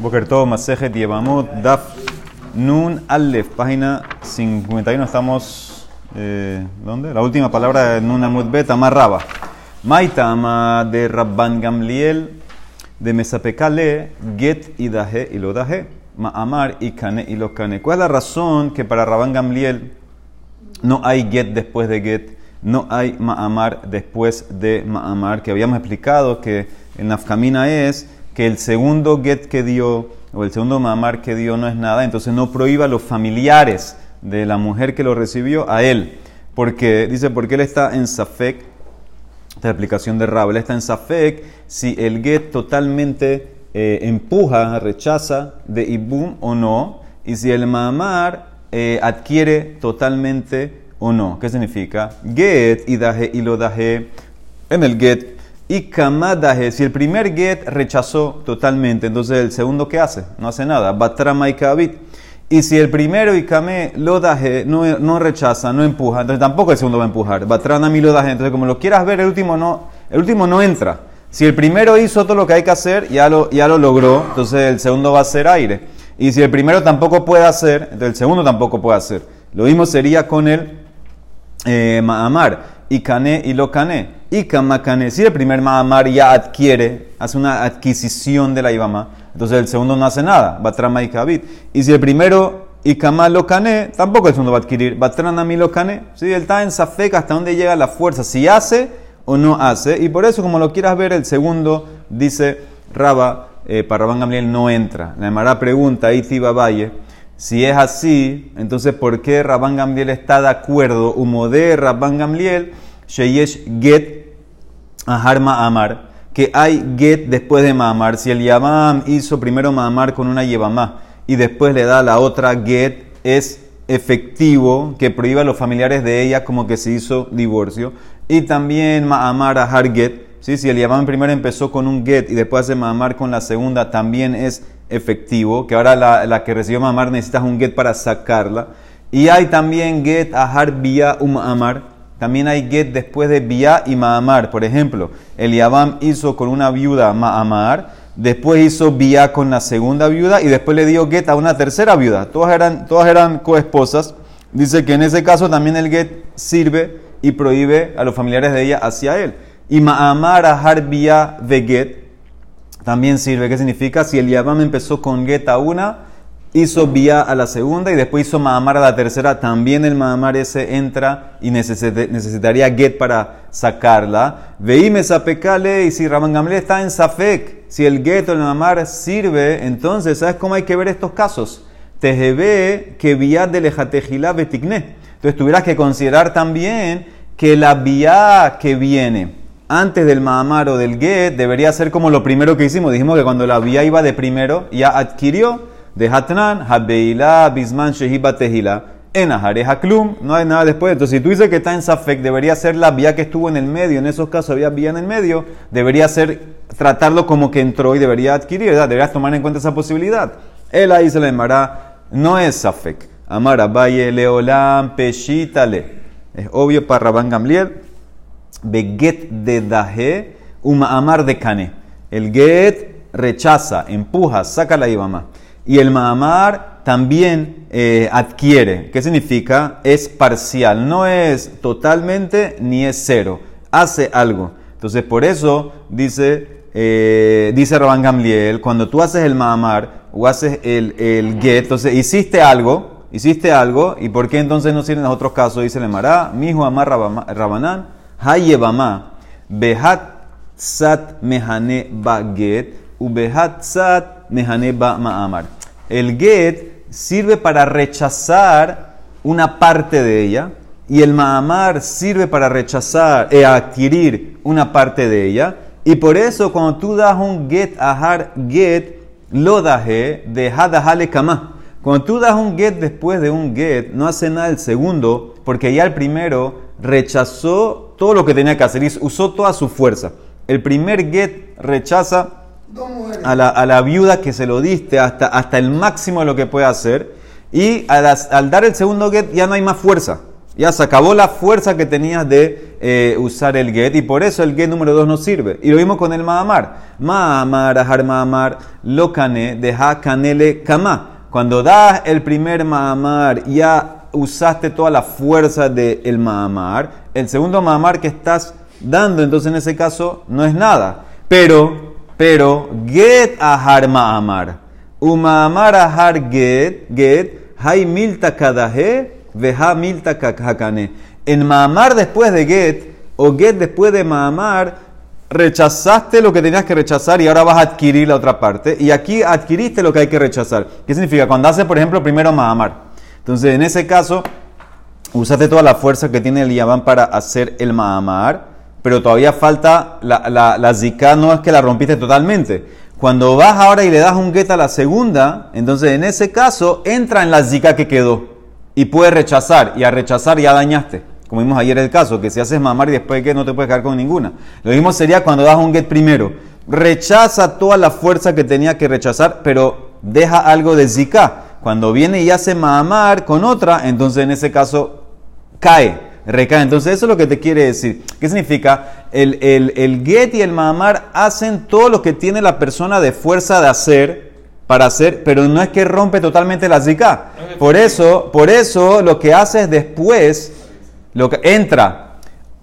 Boker Tov, Masejet Yevamot, Daf Nun Aleph, página 51. Estamos, eh, ¿dónde? La última palabra de Nun Amud Bet, Amarraba. Maitama de Rabban Gamliel, de Mesapekale, Get y Daje y lo Daje, Ma'amar y Kane y lo Kane. ¿Cuál es la razón que para Rabban Gamliel no hay Get después de Get? No hay Ma'amar después de Ma'amar, que habíamos explicado que el Nafkamina es que el segundo get que dio, o el segundo mamar que dio no es nada, entonces no prohíba a los familiares de la mujer que lo recibió a él. Porque, dice, porque él está en Safek, esta es la explicación de Rab, él está en Safek si el get totalmente eh, empuja, rechaza de Ibum o no, y si el mamar eh, adquiere totalmente o no. ¿Qué significa? Get y y lo daje. En el get y kamadaje, si el primer get rechazó totalmente, entonces el segundo ¿qué hace? No hace nada. Batrama y kabit. Y si el primero y kame lo daje no, no, rechaza, no empuja, entonces tampoco el segundo va a empujar. Batrana mi lo daje. Entonces, como lo quieras ver, el último no, el último no entra. Si el primero hizo todo lo que hay que hacer, ya lo, ya lo logró, entonces el segundo va a ser aire. Y si el primero tampoco puede hacer, entonces el segundo tampoco puede hacer. Lo mismo sería con el eh, Mahamar y Kane y lo Kane. Y Kamakane, si el primer Mahamar ya adquiere, hace una adquisición de la Ibama, entonces el segundo no hace nada, Batrama y Kabit. Y si el primero y lo Kane, tampoco el segundo va a adquirir, Batrana mi lo Kane. Si él está en Safek hasta dónde llega la fuerza, si hace o no hace. Y por eso, como lo quieras ver, el segundo dice Raba, eh, para Rabban Gamliel no entra. La Emara pregunta, Itiba Valle. Si es así, entonces ¿por qué Rabban Gamliel está de acuerdo? Humo de Rabban Gamliel, Sheyesh Get Ahar Ma'amar, que hay Get después de Ma'amar. Si el Yabam hizo primero Ma'amar con una Yebamá y después le da la otra Get, es efectivo que prohíba a los familiares de ella como que se hizo divorcio. Y también Ma'amar Ahar Get. ¿sí? Si el Yabam primero empezó con un Get y después hace Ma'amar con la segunda, también es efectivo, que ahora la, la que recibió mamar necesitas un get para sacarla. Y hay también get ahar vía um amar. También hay get después de vía y ma'amar. Por ejemplo, el Yabam hizo con una viuda ma'amar, después hizo vía con la segunda viuda y después le dio get a una tercera viuda. Todas eran, todas eran coesposas. Dice que en ese caso también el get sirve y prohíbe a los familiares de ella hacia él. Y ma'amar ahar vía de get también sirve. ¿Qué significa? Si el Yabam empezó con get a una, hizo vía a la segunda y después hizo Mahamar a la tercera, también el Mahamar ese entra y necesitaría get para sacarla. Veíme sapecale y si Rabban Gamliel está en Safek, si el get o el Mahamar sirve, entonces, ¿sabes cómo hay que ver estos casos? Tejebe que vía de lejatejilá betikne. Entonces tuvieras que considerar también que la vía que viene antes del Mahamar o del Get debería ser como lo primero que hicimos. Dijimos que cuando la vía iba de primero, ya adquirió de Hatnan, Habeila, Bisman, Shehiba, Tehila, en Haklum, no hay nada después. Entonces, si tú dices que está en Safek, debería ser la vía que estuvo en el medio. En esos casos había vía en el medio. Debería ser tratarlo como que entró y debería adquirir, ¿verdad? Deberías tomar en cuenta esa posibilidad. Él ahí se le llamará, no es Safek. Amara, Valle, Leolam, Peshitale. Es obvio para Rabban Gamliel Beget de daje, uma amar de cane. El get rechaza, empuja, saca la ibama. Y el ma'amar también eh, adquiere. ¿Qué significa? Es parcial. No es totalmente ni es cero. Hace algo. Entonces, por eso dice, eh, dice Rabban Gamliel, cuando tú haces el ma'amar o haces el, el get, entonces hiciste algo, hiciste algo, ¿y por qué entonces no sirven los otros casos? Dice el Mará, mijo amar Rabanán Hayebama, Behat Sat Mehane Ba Get, Ubehat Sat Mehane Ba Ma'amar. El Get sirve para rechazar una parte de ella y el Ma'amar sirve para rechazar, e adquirir una parte de ella. Y por eso cuando tú das un Get, Ahar Get, lo daje, de Hadahale Kama. Cuando tú das un get después de un get, no hace nada el segundo, porque ya el primero rechazó todo lo que tenía que hacer, usó toda su fuerza. El primer get rechaza a la, viuda que se lo diste hasta, hasta el máximo de lo que puede hacer. Y al, dar el segundo get ya no hay más fuerza. Ya se acabó la fuerza que tenías de eh, usar el get y por eso el get número 2 no sirve. Y lo mismo con el maamar. Maamar, ajar maamar, lo cane, deja canele kama. Cuando das el primer maamar, ya usaste toda la fuerza del el maamar. El segundo maamar que estás dando, entonces en ese caso no es nada. Pero, pero, get ajar maamar. Umaamar ajar get, get, hay milta kadahe Veja milta hakane. En Maamar después de Get o Get después de Maamar, rechazaste lo que tenías que rechazar y ahora vas a adquirir la otra parte. Y aquí adquiriste lo que hay que rechazar. ¿Qué significa? Cuando haces, por ejemplo, primero Maamar. Entonces, en ese caso, usaste toda la fuerza que tiene el Yaván para hacer el Maamar, pero todavía falta la, la, zika, no es que la rompiste totalmente. Cuando vas ahora y le das un get a la segunda, entonces en ese caso entra en la zika que quedó y puedes rechazar, y a rechazar ya dañaste. Como vimos ayer el caso, que si haces mamar y después que no te puedes quedar con ninguna. Lo mismo sería cuando das un get primero. Rechaza toda la fuerza que tenía que rechazar, pero deja algo de zika. Cuando viene y hace mamar con otra, entonces en ese caso cae, recae. Entonces eso es lo que te quiere decir. ¿Qué significa? El, el, el get y el mamar hacen todo lo que tiene la persona de fuerza de hacer para hacer, pero no es que rompe totalmente la zika. Por eso, por eso lo que haces después, lo que entra,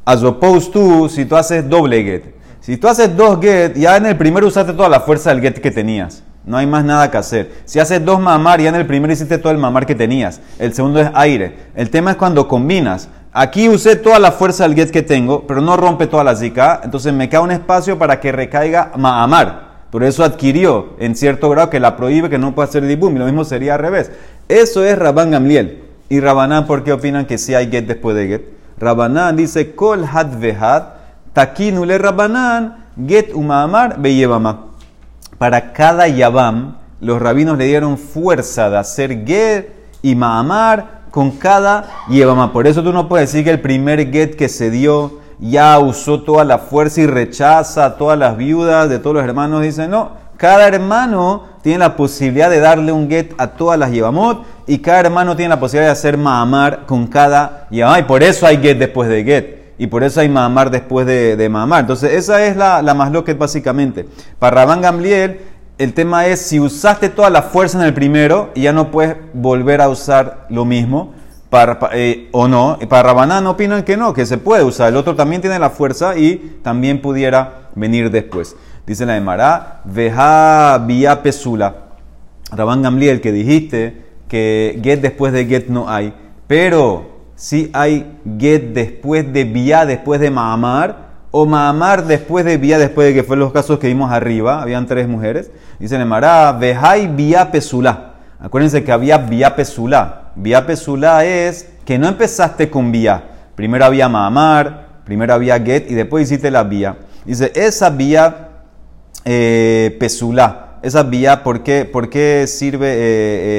as opposed to, si tú haces doble get. Si tú haces dos get, ya en el primero usaste toda la fuerza del get que tenías. No hay más nada que hacer. Si haces dos mamar, ya en el primero hiciste todo el mamar que tenías. El segundo es aire. El tema es cuando combinas. Aquí usé toda la fuerza del get que tengo, pero no rompe toda la zika. Entonces me queda un espacio para que recaiga mamar. Por eso adquirió en cierto grado que la prohíbe que no puede hacer dibum. Y lo mismo sería al revés. Eso es Rabban Gamliel. ¿Y Rabanán por qué opinan que si hay get después de get? Rabanán dice, Kol had vehad, takinule Rabanán, get umamar beyevama. Para cada yabam, los rabinos le dieron fuerza de hacer get y maamar con cada yevama. Por eso tú no puedes decir que el primer get que se dio ya usó toda la fuerza y rechaza a todas las viudas de todos los hermanos. Dice, no, cada hermano tiene la posibilidad de darle un get a todas las yevamot y cada hermano tiene la posibilidad de hacer maamar con cada yevamot. Y por eso hay get después de get. Y por eso hay maamar después de, de. Entonces, esa es la, la masloquet básicamente. Para Rabán Gamliel, el tema es si usaste toda la fuerza en el primero y ya no puedes volver a usar lo mismo para, eh, o no. Para Rabanán opinan que no, que se puede usar. El otro también tiene la fuerza y también pudiera venir después. Dice la Emara, veja vía pesula. Rabán Gamliel, que dijiste que get después de get no hay, pero si hay get después de vía después de Maamar, o Maamar después de vía después de que fue los casos que vimos arriba, habían tres mujeres. Dice la Emara, vejai vía pesula. Acuérdense que había vía pesula. Vía pesula es que no empezaste con vía. Primero había mamar, primero había get y después hiciste la vía. Dice, esa vía eh, pesula, esa vía, ¿por qué, por qué sirve eh,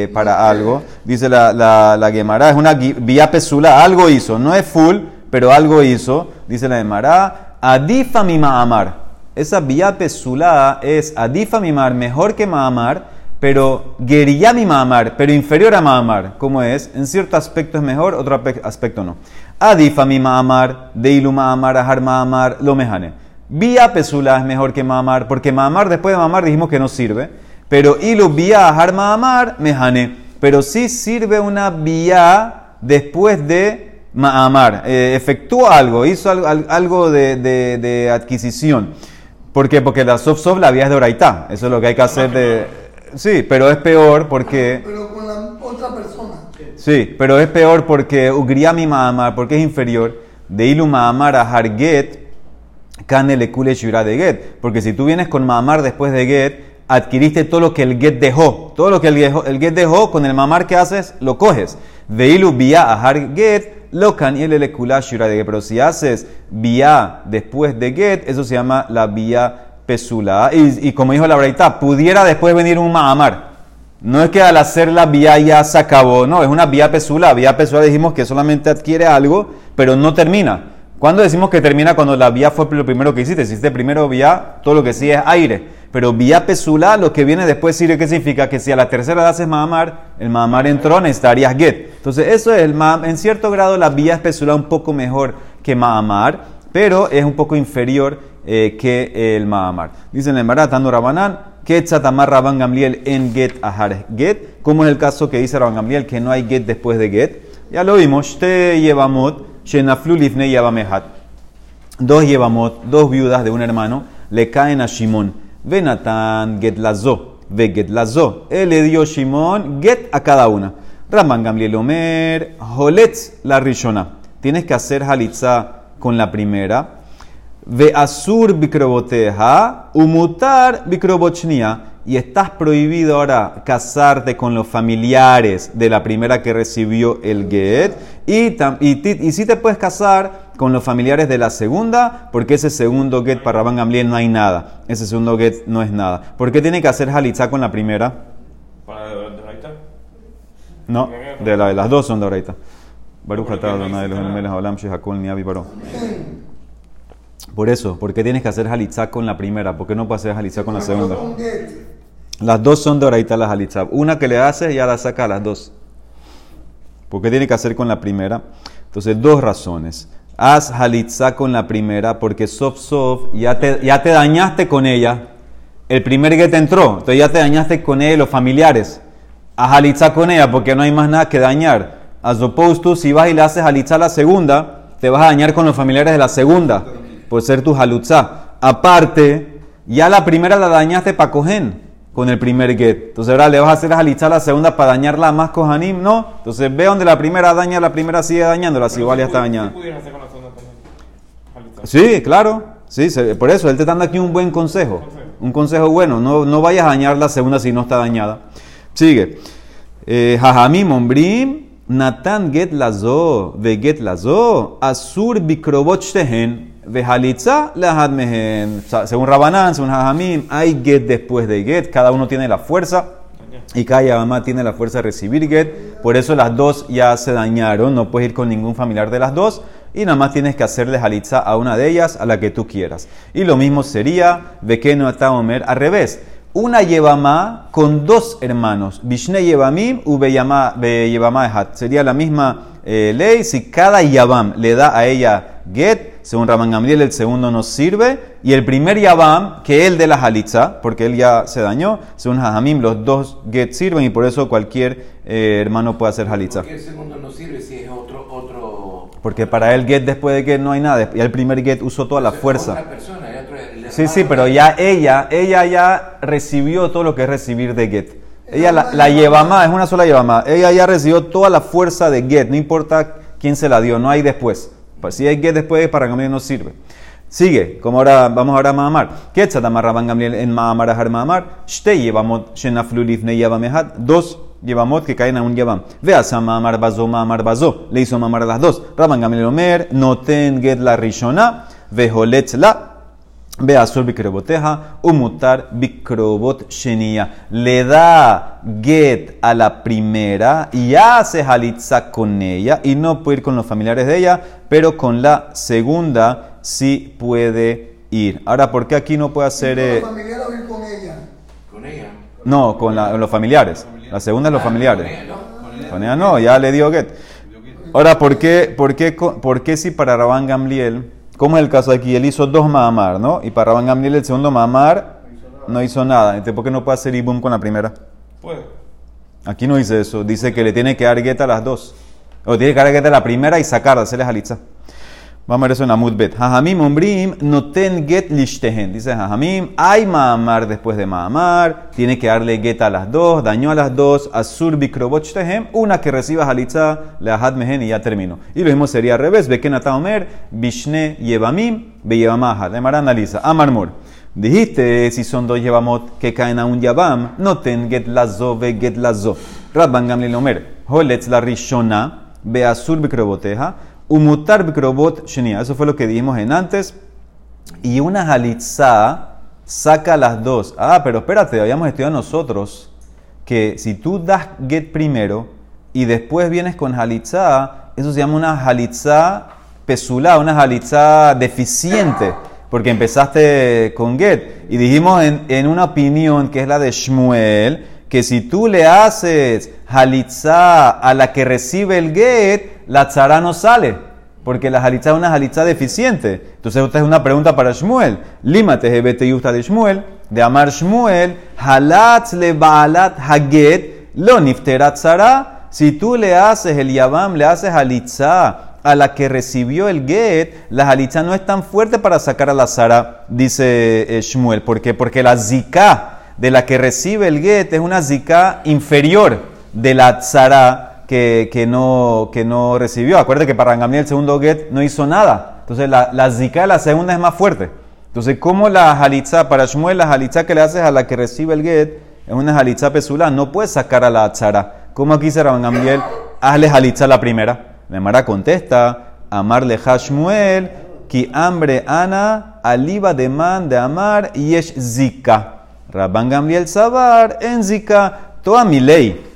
eh, para algo? Dice la, la, la Gemara, es una vía pesula, algo hizo, no es full, pero algo hizo. Dice la Gemara, adifa mi maamar. Esa vía pesula es adifa mi mar, mejor que maamar pero Geriyami Mahamar, pero inferior a Mahamar. ¿Cómo es? En cierto aspecto es mejor, otro aspecto no. Adifa mi Mahamar, Deilu Mahamar, Ahar Mahamar, lo mejane. Vía Pesula es mejor que Mahamar, porque Mahamar después de Mahamar dijimos que no sirve. Pero Ilu Vía Ahar Mahamar, mejane. Pero sí sirve una vía después de Mahamar. Eh, efectuó algo, hizo algo, de, de, adquisición. ¿Por qué? Porque la soft soft la vía es de Oraitá. Eso es lo que hay que hacer de Sí, pero es peor porque... Pero con la otra persona. Sí, pero es peor porque Ugriami Mahamar, porque es inferior. De Ilu Mahamar a Harget, Kane Kule Shura de Get. Porque si tú vienes con Mahamar después de Get, adquiriste todo lo que el Get dejó. Todo lo que el, el Get dejó, con el Mahamar que haces, lo coges. De Ilu Via a Harget, lo le Kula Shura de. Pero si haces Via después de Get, eso se llama la Via pesula. Y, como dijo la Braita, pudiera después venir un Mahamar. No es que al hacer la vía ya se acabó, no, es una vía pesula. Vía pesula dijimos que solamente adquiere algo, pero no termina. ¿Cuándo decimos que termina? Cuando la vía fue lo primero que hiciste. Hiciste primero vía, todo lo que sí es aire. Pero vía pesula, lo que viene después sirve, ¿qué significa? Que si a la tercera edad haces mamar, el mamar entró, necesitarías get. Entonces, eso es el mam. En cierto grado, la vía pesula un poco mejor que mamar, pero es un poco inferior eh, que el mamar. Dicen en el Tando Rabanán, que tzatamar Rabban Gamliel en get ahar get, como es el caso que dice Rabban Gamliel, que no hay get después de get. Ya lo vimos, te llevamot, shenaflu lifne. Dos llevamot, dos viudas de un hermano, le caen a Shimon. Venatan get lazo, ve get lazo. Él le dio Shimon get a cada una. Rabban Gamliel Omer, holetz la rishona. Tienes que hacer halitza con la primera. Ve asur bikroboteja, umutar bikrobochnia. Y estás prohibido ahora casarte con los familiares de la primera que recibió el get. Y, y, si te puedes casar con los familiares de la segunda, porque ese segundo get para Rabban Gamliel no hay nada. Ese segundo get no es nada. ¿Por qué tiene que hacer halitza con la primera? ¿Para de, de No, de, la, de las dos son de ahorita. Baruch shehakol niavi baro. Por eso, ¿por qué tienes que hacer halitzá con la primera? ¿Por qué no puedes hacer halitzá con la segunda? Las dos son de oraita las halitzá. Una que le haces ya la saca a las dos. ¿Por qué tiene que hacer con la primera? Entonces, dos razones. Haz halitzá con la primera porque sof sof ya te, ya te dañaste con ella. El primer que te entró, entonces ya te dañaste con ella los familiares. Haz halitzá con ella porque no hay más nada que dañar. As opposed si vas y le haces halitzá a la segunda, te vas a dañar con los familiares de la segunda. Puede ser tu halutzá. Aparte, ya la primera la dañaste para cogen con el primer get. Entonces ahora le vas a hacer halitzá a la segunda para dañarla más cojanim, ¿no? Entonces ve donde la primera daña, la primera sigue dañándola, si igual ya está dañada. Sí, claro. Sí, por eso él te está dando aquí un buen consejo. Un consejo bueno. No, no vayas a dañar la segunda si no está dañada. Sigue. Eh, Jajamim, ombrim. Natan get lazo, ve get lazo, asur bikrobochtehen, ve halitza lahad mehen. Según Rabanán, según Hajamim, hay get después de get, cada uno tiene la fuerza. Y cada Yabamá tiene la fuerza de recibir get, por eso las dos ya se dañaron, no puedes ir con ningún familiar de las dos, y nada más tienes que hacerle halitza a una de ellas, a la que tú quieras. Y lo mismo sería, ve que no está Omer, al revés una Yevamá con dos hermanos. Vishne Yevamim u Ehat. Sería la misma eh, ley si cada Yavam le da a ella get, según Raman Gamliel el segundo nos sirve, y el primer Yavam, que él de la Halitza, porque él ya se dañó, según Hajamim los dos get sirven y por eso cualquier eh, hermano puede hacer Halitza. ¿Por qué el segundo no sirve si es otro, otro... Porque para él get después de get no hay nada, y el primer get usó toda la fuerza. Otra persona, Sí, sí, pero ya ella, ella ya recibió todo lo que es recibir de Get. Ella la, la lleva más, es una sola lleva más. Ella ya recibió toda la fuerza de Get, no importa quién se la dio, no hay después. Pues si hay Get después, para Gamliel no sirve. Sigue, como ahora, vamos ahora a Mahamar. ¿Qué Rabban Gamliel en Mahamar Ahar Mahamar? Shte llevamot shenaflu lifne yabamehat. Dos llevamot que caen a un llevam. Veas a Mahamar bazo, Mahamar bazo. Le hizo Mahamar a las dos. Rabban Gamliel Omer, noten Get la rishona, vejolet la Ve azul bikroboteja, umutar bikrobot shenia. Le da get a la primera y hace halitza con ella y no puede ir con los familiares de ella, pero con la segunda sí puede ir. Ahora, ¿por qué aquí no puede hacer... Eh... ¿Con ir con ella? ¿Con ella? No, con los familiares. La segunda es los familiares. Con ella no, ya le dio get. Ahora, ¿por qué, por qué, por qué si para Rabán Gamliel ¿Cómo es el caso aquí? Él hizo dos mamar, ¿no? Y para Rabban Gamliel el segundo mamar no hizo nada. Entonces, ¿por qué no puede hacer ibum con la primera? Puede. Aquí no dice eso. Dice que le tiene que dar gueta a las dos. O tiene que dar gueta a la primera y sacarla, hacerle jalitza. Vamos a ver eso en Amud Bet. Jajamim ombrim noten get lishtehen. Dice Jajamim, hay maamar después de maamar, tiene que darle get a las dos, dañó a las dos, asur bikrobotchtehem, una que reciba halitza, la mehen y ya terminó. Y lo mismo sería al revés, beken omer, bishne yevamim, be yevamaha. De analiza, amarmur. Dijiste si son dos yevamot que caen a un yavam, noten get lazo ve get lazo. Rabban gamliel omer, holetz la rishona, be asur bikroboteja, Umutar bikrobot shenia. Eso fue lo que dijimos en antes. Y una halitzá saca las dos. Ah, pero espérate, habíamos estudiado nosotros que si tú das get primero y después vienes con halitzá, eso se llama una halitzá pesulá, una halitzá deficiente. porque empezaste con get. Y dijimos en, una opinión que es la de Shmuel, que si tú le haces halitzá a la que recibe el get, la tzara no sale. Porque la halitzá es una halitzá deficiente. Entonces, esta es una pregunta para Shmuel. Límate, gebete yusta de Shmuel. De amar Shmuel, halatz le baalat haget, lo nifterat tzara. Si tú le haces el yabam, le haces halitzá a la que recibió el get, la halitzá no es tan fuerte para sacar a la tzara, dice eh, Shmuel. ¿Por qué? Porque la zika de la que recibe el get es una zika inferior de la tzara que, no, que no recibió. Acuérdate que para Gamliel el segundo get no hizo nada. Entonces la, la zika de la segunda es más fuerte. Entonces, como la halitza, para Shmuel, la halitza que le haces a la que recibe el get es una halitza pesula, no puedes sacar a la tzara. Como aquí se Gamliel, hazle halitza la primera. Mara contesta, amarle Shmuel, ki hambre ana, aliba de man de amar, y es zika. Rabban Gamliel Sabar en Zika, toda mi ley,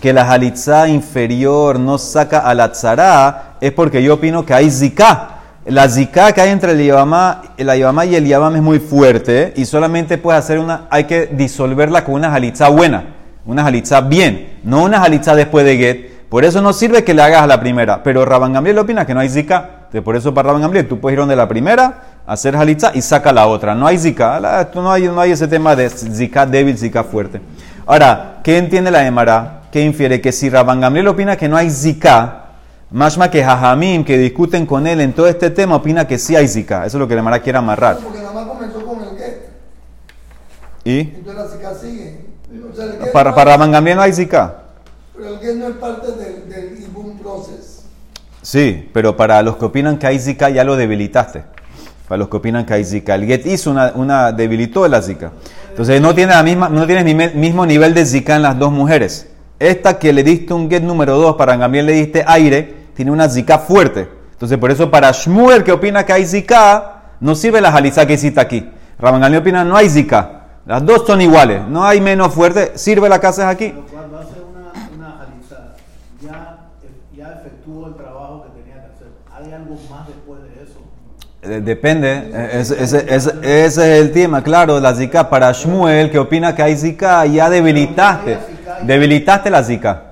que la halitza inferior no saca a la tzara, es porque yo opino que hay Zika. La Zika que hay entre el la Yabama y el Yabam es muy fuerte y solamente puedes hacer una, hay que disolverla con una halitza buena, una halitza bien, no una halitza después de Get. Por eso no sirve que le hagas a la primera, pero Rabban Gamliel opina que no hay Zika. Por eso para Rabban Gamliel tú puedes ir donde la primera, hacer halitza y saca la otra. No hay zika, no hay, no hay ese tema de zika débil, zika fuerte. Ahora, ¿qué entiende la Emara? ¿Qué infiere? Que si Rabban Gamliel opina que no hay zika, más que Jajamim, que discuten con él en todo este tema, opina que sí hay zika. Eso es lo que la Emara quiere amarrar. Porque nada más comenzó con el get. ¿Y? Entonces la zika sigue. O sea, el get Para, para Rabban Gamliel no hay zika. Pero el get no es parte del, del Ibum process. Sí, pero para los que opinan que hay zika ya lo debilitaste. Para los que opinan que hay zika. El get hizo una, una debilitó la zika. Entonces no tiene la misma, no tienes mi- mismo nivel de zika en las dos mujeres. Esta que le diste un get número 2, para Gambiel le diste aire, tiene una zika fuerte. Entonces por eso para Shmuel que opina que hay zika, no sirve la jaliza que hiciste aquí. Rabban opina no hay zika. Las dos son iguales. No hay menos fuerte. Sirve la haces aquí. Pero cuando hace una, una jalizada, ya, ya efectuó el trabajo que tenía que hacer. ¿Hay algo más después de eso? Eh, Depende, eh, ese, ese- ese- ese es el tema, claro, la zika. Para Shmuel, que opina que hay zika, ya debilitaste, debilitaste la zika.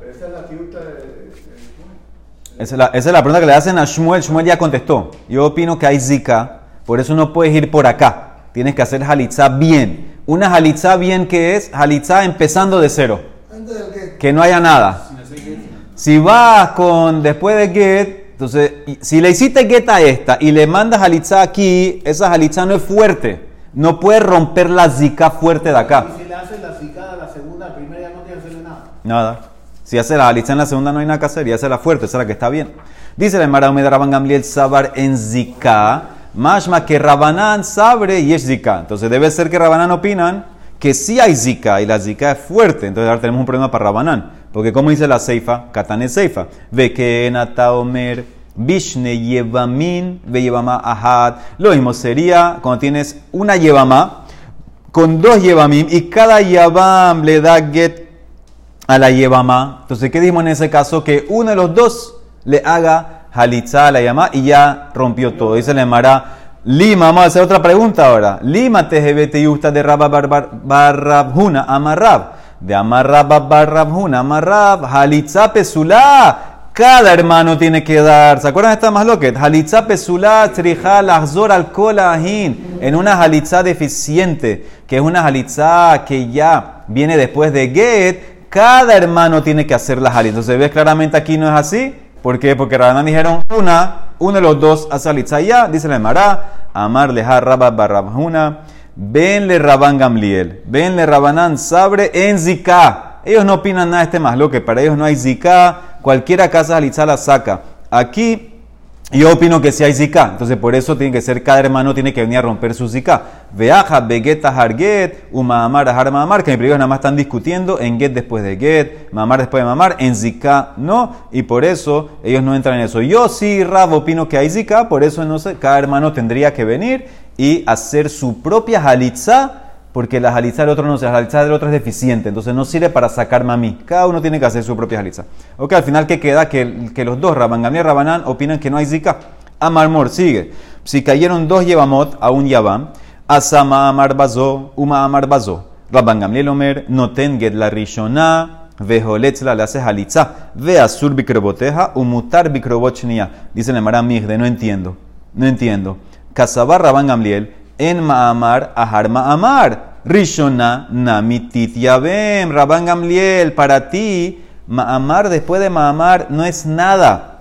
Esa es la Esa es, pregunta que le hacen a Shmuel, Shmuel ya contestó, yo opino que hay zika, por eso no puedes ir por acá, tienes que hacer halitzá bien. Una halitzá bien que es halitzá empezando de cero, que no haya nada. Si vas con después de get, entonces, si le hiciste get a esta y le mandas halitzá aquí, esa halitzá no es fuerte. No puedes romper la zika fuerte de acá. Y si le hace la cicada a la segunda, la primera ya no tiene que hacerle nada. Nada. Si hace la halitzá en la segunda no hay nada que hacer y hace la fuerte, esa es la que está bien. Dice la Emara Rabban Gamliel Sabar en zika, mashma que Rabanán sabre y es zika. Entonces debe ser que Rabanán opinan que sí hay zika y la zika es fuerte. Entonces ahora tenemos un problema para Rabanán. Porque como dice la Seifa, Katane Seifa, ve que Nata Omer, Bishne Yevamin, ve Yevama Ahad. Lo mismo sería cuando tienes una Yevama con dos Yevamim y cada Yevam le da get a la Yevama. Entonces, ¿qué dijimos en ese caso? Que uno de los dos le haga halitza a la Yevama y ya rompió todo. Dice la Emara, Lima, vamos a hacer otra pregunta ahora. Lima tejebete yusta de Rabba bar- bar- barrabhuna amarrab. De amarrab barrabhuna amarrab. Halitza pesulá. Cada hermano tiene que dar. ¿Se acuerdan de esta más loquet? Halitza pesulá trija lahzor al kolahin. En una halitza deficiente, que es una halitza que ya viene después de get, cada hermano tiene que hacer la halitza. Entonces, ¿ves claramente aquí no es así? ¿Por qué? Porque Rabanán dijeron una, uno de los dos hace halitza ya. Dice la Emara, Amar leja rabba barrabhuna. Venle Rabán Gamliel. Venle Rabanán sabre en zika. Ellos no opinan nada de este más lo que para ellos no hay zika. Cualquiera casa halitza la saca. Aquí yo opino que sí hay zika, entonces por eso tiene que ser, cada hermano tiene que venir a romper su zika. Veaja, begeta, harget, umamar, har mamar, que en ellos nada más están discutiendo en get después de get, mamar después de mamar, en zika no, y por eso ellos no entran en eso. Yo sí, Rab, opino que hay zika, por eso no sé, cada hermano tendría que venir y hacer su propia halitza, porque la halitza del otro no, la halitza del otro es deficiente, entonces no sirve para sacarme a. Cada uno tiene que hacer su propia halitza. Ok, al final, ¿qué queda? Que, los dos, Rabban Gamliel y Rabanán, opinan que no hay zika. Amarmor, sigue. Si cayeron dos Yevamot a un Yavam, Asama Amar Bazo, Uma Amar Bazo. Rabban Gamliel Omer, Noten Get la Rishona, Vejoletzla le hace halitza, ve azur bikroboteja, umutar bikrobochnia. Dice la Mara Migde, no entiendo, no entiendo. Kasabar Rabban Gamliel, en Maamar, Ahar Maamar. Rishona, Namitit Yabem, Rabban Gamliel, para ti, Maamar después de Maamar no es nada,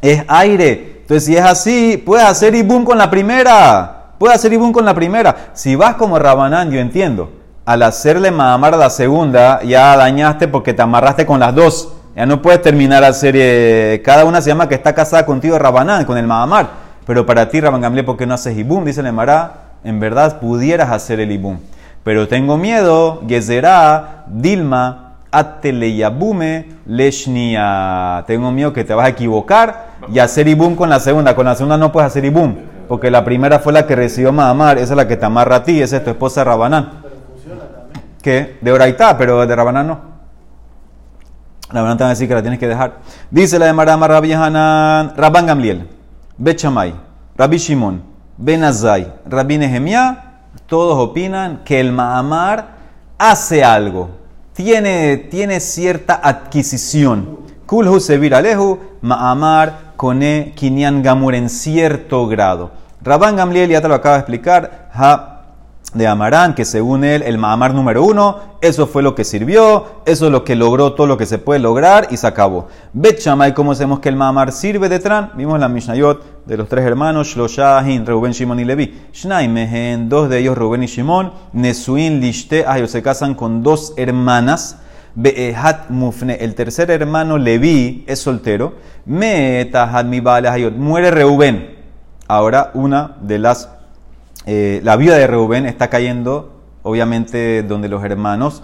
es aire. Entonces, si es así, puedes hacer ibum con la primera. Puedes hacer ibum con la primera. Si vas como Rabanán, yo entiendo. Al hacerle Maamar a la segunda, ya dañaste porque te amarraste con las dos. Ya no puedes terminar la serie. Cada una se llama que está casada contigo, Rabanán, con el Maamar. Pero para ti, Rabban Gamliel, ¿por qué no haces ibum? Dice el Mará, en verdad pudieras hacer el ibum. Pero tengo miedo, Gezerá, Dilma, Ateleyabume, Leshnia. Tengo miedo que te vas a equivocar y hacer ibum con la segunda. Con la segunda no puedes hacer ibum, porque la primera fue la que recibió Mahamar, esa es la que te amarra a ti, esa es tu esposa Rabanán. ¿Qué? De Oraitá, pero de Rabanán no. Rabanán te va a decir que la tienes que dejar. Dice la de Marama Rabbi Hanan, Rabban Gamliel, Bet Shammai, Rabbi Shimon, Ben Azai, Rabbi Nehemiah, todos opinan que el Mahamar hace algo, tiene, tiene cierta adquisición. Kulhu Sevir Alehu, Mahamar, Kone, Kinyan Gamur en cierto grado. Rabban Gamliel ya te lo acaba de explicar, ha de Amarán, que según él, el Mahamar número uno, eso fue lo que sirvió, eso es lo que logró todo lo que se puede lograr y se acabó. Bet Shammai, ¿cómo sabemos que el Mahamar sirve de Tran? Vimos la Mishnayot de los tres hermanos, Shloshahin, Reuben, Shimon y Levi. Shnai Mehen, dos de ellos, Reuben y Shimon, Nesuin, Lishte, ah, ellos se casan con dos hermanas. Be'ehat Mufne, el tercer hermano Levi es soltero. Metahat mi Hayot, muere Reuben. Ahora una de las eh, la vida de Reubén está cayendo, obviamente, donde los hermanos.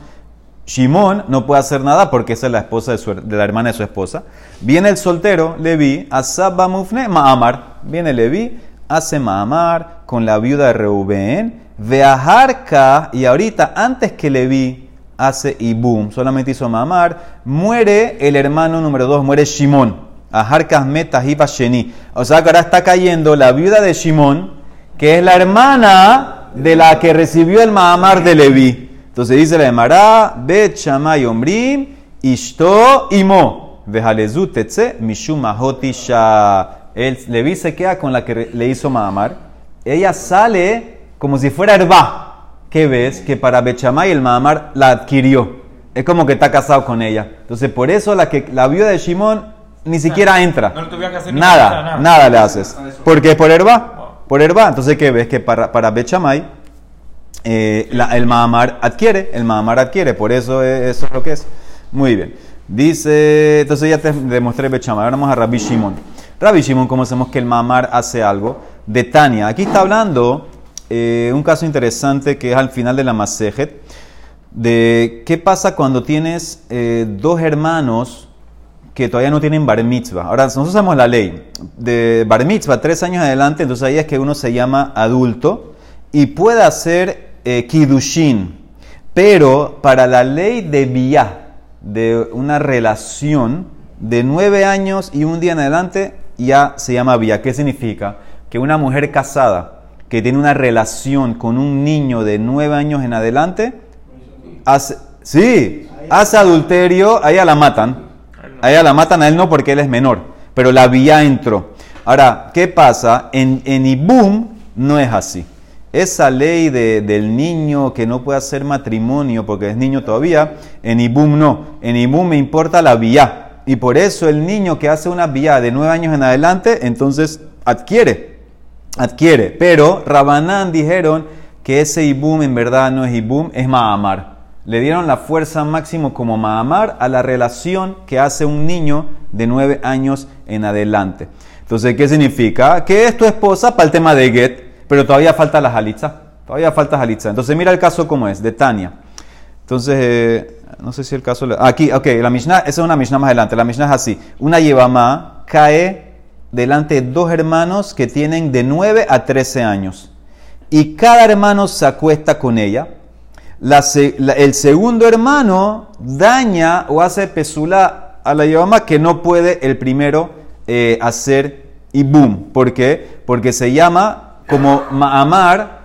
Shimón no puede hacer nada porque esa es la esposa de, su- la hermana de su esposa. Viene el soltero, Levi, Asaba Mufne, Maamar. Viene Levi, hace Maamar con la viuda de Reubén. Veajarca, y ahorita, antes que Levi hace Ibum, solamente hizo Maamar, muere el hermano número dos, muere Shimón. Ajarcas Metahiba Sheni. O sea que ahora está cayendo la viuda de Shimón, que es la hermana de la que recibió el Mahamar de Leví. Entonces dice la de Mará, Bet Shamay Ombrim, Ishto Imo, Vejalezu Tetze, Mishum Mahoti Sha. El Leví se queda con la que le hizo Mahamar. Ella sale como si fuera Herba. ¿Qué ves? Que para Bet Shammai el Mahamar la adquirió. Es como que está casado con ella. Entonces por eso la, que, la viuda de Shimón ni siquiera entra. no le que hacer nada, nada, nada. le haces. Porque es por herba. Por herba. Entonces, ¿qué ves? Que para, para Bet Shammai, eh, el Mahamar adquiere. El Mahamar adquiere. Por eso es, eso es lo que es. Muy bien. Dice, entonces ya te demostré Bet Shammai. Ahora vamos a Rabbi Shimon. Rabbi Shimon, ¿cómo hacemos que el Mahamar hace algo? De Tania. Aquí está hablando eh, un caso interesante que es al final de la Masejet. De qué pasa cuando tienes eh, dos hermanos que todavía no tienen bar mitzvah. Ahora, nosotros sabemos la ley de bar mitzvah, tres años adelante, entonces ahí es que uno se llama adulto y puede hacer eh, kiddushin. Pero para la ley de vía, de una relación de nueve años y un día en adelante, ya se llama vía. ¿Qué significa? Que una mujer casada que tiene una relación con un niño de nueve años en adelante, hace, sí, hace adulterio, a ella la matan. A la matan, a él no porque él es menor, pero la vía entró. Ahora, ¿qué pasa? En, en Ibum no es así. Esa ley de- del niño que no puede hacer matrimonio porque es niño todavía, en Ibum no. En Ibum me importa la vía. Y por eso el niño que hace una vía de nueve años en adelante, entonces adquiere adquiere. Pero Rabanán dijeron que ese Ibum en verdad no es Ibum, es Mahamar. Le dieron la fuerza máximo como Mahamar a la relación que hace un niño de nueve años en adelante. Entonces, ¿qué significa? Que es tu esposa para el tema de Get, pero todavía falta la Jalitza. Todavía falta Jalitza. Entonces, mira el caso como es, de Tania. Entonces, eh, no sé si el caso... Aquí, ok, la Mishnah, esa es una Mishnah más adelante. La Mishnah es así. Una Yevamá cae delante de dos hermanos que tienen de 9 a 13 años. Y cada hermano se acuesta con ella. El segundo hermano daña o hace pesula a la Yevamá que no puede el primero eh, hacer y boom. ¿Por qué? Porque se llama como Ma'amar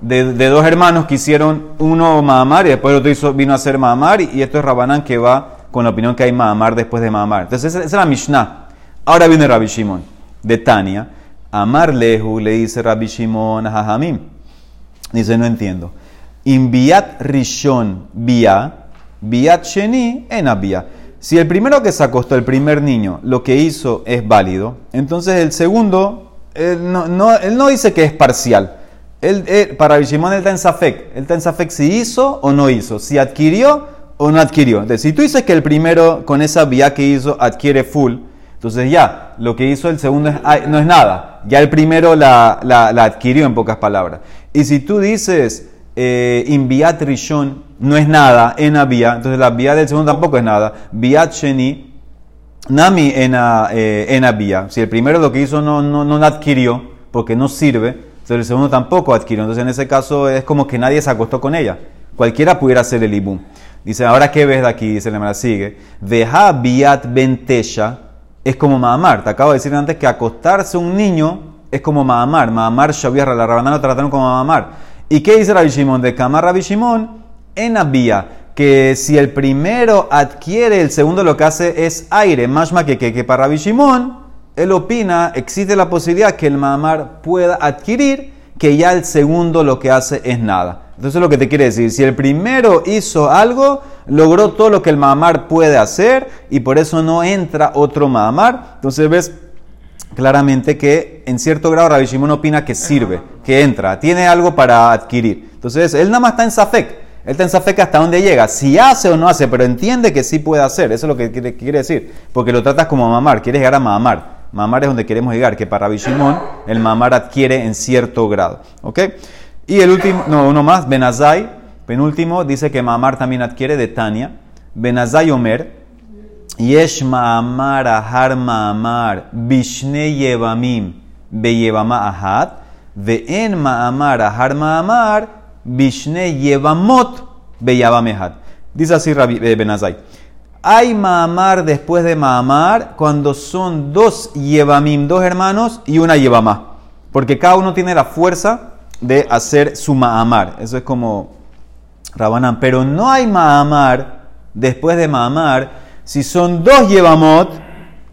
de, dos hermanos que hicieron uno Ma'amar y después el otro vino a ser Ma'amar y, esto es Rabanán que va con la opinión que hay Ma'amar después de Ma'amar. Entonces esa, es la Mishnah. Ahora viene Rabbi Shimon de Tania. Amar lehu le dice Rabbi Shimon a Jajamim. Dice, no entiendo. Inviat rishon via, viat sheni en. Si el primero que se acostó, el primer niño, lo que hizo es válido, entonces el segundo, él no, no- él no dice que es parcial. Él, para Rabbi Shimon él está en Safek. Él está en Safek si hizo o no hizo, si adquirió o no adquirió. Entonces, si tú dices que el primero con esa vía que hizo adquiere full, entonces ya, lo que hizo el segundo no es nada. Ya el primero la, la- adquirió en pocas palabras. Y si tú dices eh, rishon no es nada en la vía, entonces la vía del segundo tampoco es nada. Viat sheni Nami en eh, en a vía. Si el primero lo que hizo no, no, no adquirió porque no sirve, entonces el segundo tampoco adquirió. Entonces en ese caso es como que nadie se acostó con ella. Cualquiera pudiera hacer el ibum. Dice, ahora qué ves de aquí, dice la sigue. Deja viat ventesha es como Mahamar. Te acabo de decir antes que acostarse un niño es como Mahamar. Mahamar Shaviar, la Rabanana lo trataron como Mahamar. ¿Y qué dice Rabbi Shimon? De Kamar Rabbi Shimon en Abía, que si el primero adquiere, el segundo lo que hace es aire. Más que, que, que para Rabbi Shimon, él opina, existe la posibilidad que el Mahamar pueda adquirir, que ya el segundo lo que hace es nada. Entonces lo que te quiere decir, si el primero hizo algo, logró todo lo que el Mahamar puede hacer y por eso no entra otro Mahamar. Entonces ves claramente que en cierto grado Rabbi opina que sirve, que entra, tiene algo para adquirir. Entonces él nada más está en Safek. En Safek hasta dónde llega, si hace o no hace, pero entiende que sí puede hacer. Eso es lo que quiere, decir. Porque lo tratas como mamar, quieres llegar a mamar. Mamar es donde queremos llegar, que para Rabbi Shimon el mamar adquiere en cierto grado. ¿Ok? Y el último, no, uno más, Benazai, penúltimo, dice que mamar también adquiere de Tania. Benazai Omer, Yesh ma'amar ahar ma'amar bishne yevamim beyevama ahat ve'en ma'amar ahar ma'amar bishne yevamot beyavam ehat. Dice así Rabbi eh, Benazai. Hay ma'amar después de ma'amar cuando son dos yevamim, dos hermanos y una yevamá. Porque cada uno tiene la fuerza de hacer su ma'amar. Eso es como Rabanán. Pero no hay ma'amar después de ma'amar si son dos Yevamot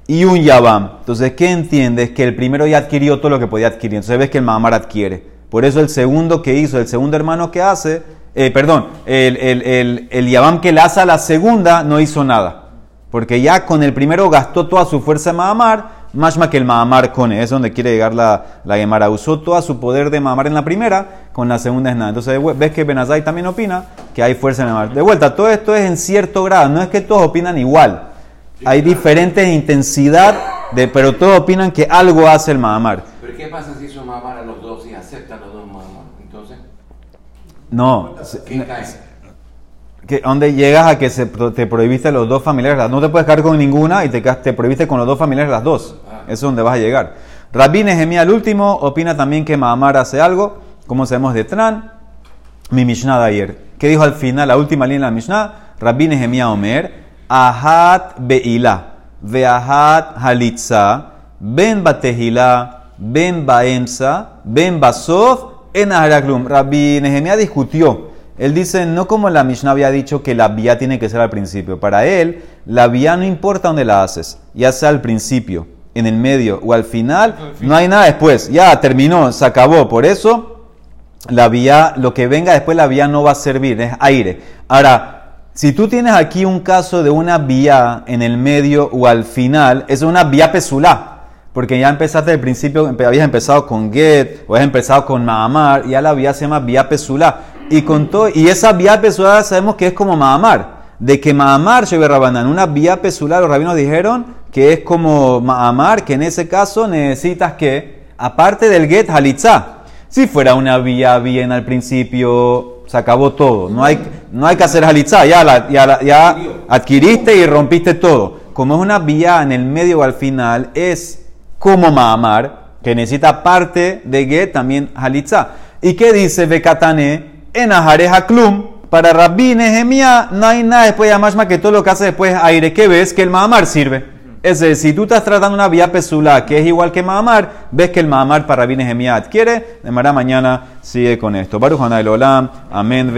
y un Yavam. Entonces, ¿qué entiendes? Que el primero ya adquirió todo lo que podía adquirir. Entonces ves que el Mahamar adquiere. Por eso el segundo que hizo, el segundo hermano que hace, eh, perdón, el, el, el, el Yavam que le hace a la segunda no hizo nada. Porque ya con el primero gastó toda su fuerza de Mahamar, más que el Mahamar con es donde quiere llegar la, la Gemara. Usó todo su poder de Mahamar en la primera, con la segunda es nada. Entonces ves que Benazai también opina que hay fuerza en Mahamar. De vuelta, todo esto es en cierto grado, no es que todos opinan igual. Hay diferentes intensidad, de, pero todos opinan que algo hace el Mahamar. Pero ¿qué pasa si su mamá a los dos y aceptan los dos mamás? Entonces, No, ¿qué cae? que donde llegas a que se, te prohibiste los dos familiares, no te puedes quedar con ninguna y te, te prohibiste con los dos familiares las dos. Ah. Eso es donde vas a llegar. Rabbi Nehemia, el último, opina también que Mahamar hace algo, como sabemos de Tran, mi Mishnah de ayer. ¿Qué dijo al final, la última línea de la Mishnah? Rabbi Nehemia Omer, Ahat Beila, Veahat Halitza, Ben Batehila, Ben Baemsa, Ben Basof, en Aharaklum. Rabbi Nehemia discutió. Él dice, no como la Mishnah había dicho que la vía tiene que ser al principio. Para él, la vía no importa dónde la haces, ya sea al principio, en el medio o al final, no hay nada después. Ya terminó, se acabó. Por eso, la vía, lo que venga después, la vía no va a servir, es aire. Ahora, si tú tienes aquí un caso de una vía en el medio o al final, es una vía pesulá. Porque ya empezaste al principio, habías empezado con Get, o habías empezado con Mahamar, ya la vía se llama vía pesulá. Y con todo, y esa vía pesulá sabemos que es como Mahamar. De que Mahamar, Shebe Rabanán, una vía pesulá, los rabinos dijeron que es como Mahamar, que en ese caso necesitas que, aparte del Get, Halitzá. Si fuera una vía bien al principio, se acabó todo. No hay, no hay que hacer halitzá, ya, la- ya, la- ya adquiriste y rompiste todo. Como es una vía en el medio o al final, es como Mahamar, que necesita parte de Get, también halitzá. ¿Y qué dice Bekatane? En Ajareja Klum, para Rabbi Nehemia no hay nada después de Amashma que todo lo que hace después es aire. ¿Qué ves? Que el Mahamar sirve. Es decir, si tú estás tratando una vía pesula que es igual que Mahamar, ves que el Mahamar para Rabbi Nehemiah adquiere. De manera mañana sigue con esto. Baruch Olam. Amén.